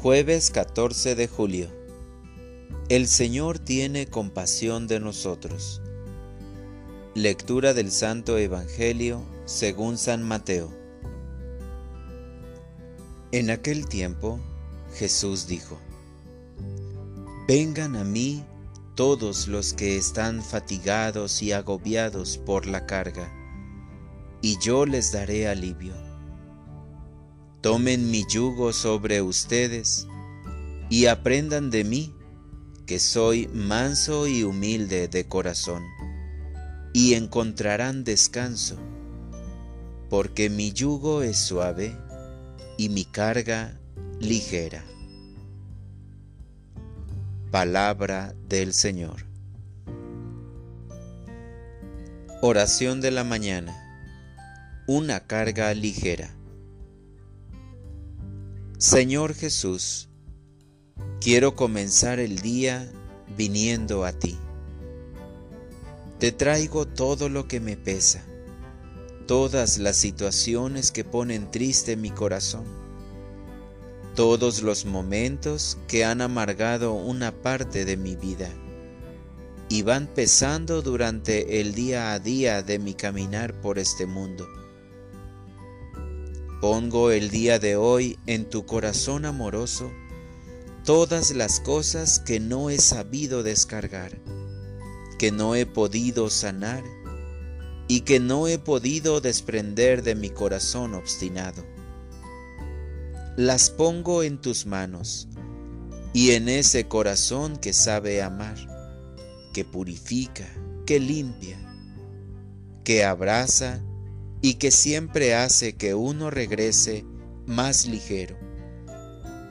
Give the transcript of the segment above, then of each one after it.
Jueves 14 de julio. El Señor tiene compasión de nosotros. Lectura del Santo Evangelio según San Mateo. En aquel tiempo Jesús dijo, Vengan a mí todos los que están fatigados y agobiados por la carga, y yo les daré alivio. Tomen mi yugo sobre ustedes y aprendan de mí, que soy manso y humilde de corazón, y encontrarán descanso, porque mi yugo es suave y mi carga ligera. Palabra del Señor. Oración de la mañana. Una carga ligera. Señor Jesús, quiero comenzar el día viniendo a ti. Te traigo todo lo que me pesa, todas las situaciones que ponen triste mi corazón, todos los momentos que han amargado una parte de mi vida y van pesando durante el día a día de mi caminar por este mundo. Pongo el día de hoy en tu corazón amoroso todas las cosas que no he sabido descargar, que no he podido sanar y que no he podido desprender de mi corazón obstinado. Las pongo en tus manos y en ese corazón que sabe amar, que purifica, que limpia, que abraza y que siempre hace que uno regrese más ligero.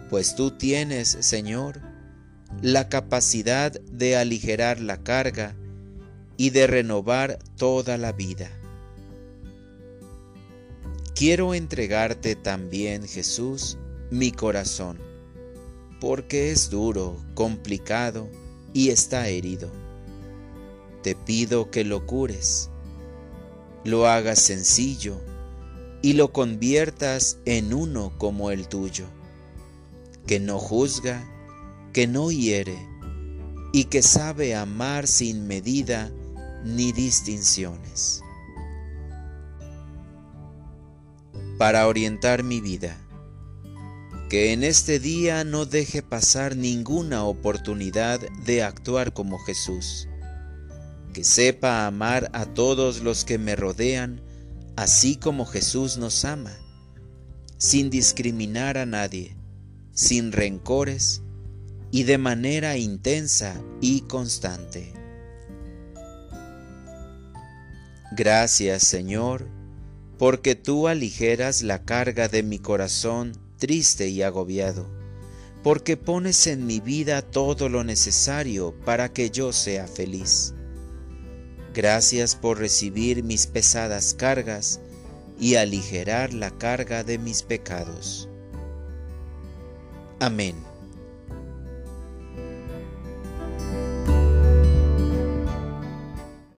Pues tú tienes, Señor, la capacidad de aligerar la carga y de renovar toda la vida. Quiero entregarte también, Jesús, mi corazón, porque es duro, complicado y está herido. Te pido que lo cures lo hagas sencillo y lo conviertas en uno como el tuyo, que no juzga, que no hiere y que sabe amar sin medida ni distinciones. Para orientar mi vida, que en este día no deje pasar ninguna oportunidad de actuar como Jesús que sepa amar a todos los que me rodean, así como Jesús nos ama, sin discriminar a nadie, sin rencores y de manera intensa y constante. Gracias Señor, porque tú aligeras la carga de mi corazón triste y agobiado, porque pones en mi vida todo lo necesario para que yo sea feliz. Gracias por recibir mis pesadas cargas y aligerar la carga de mis pecados. Amén.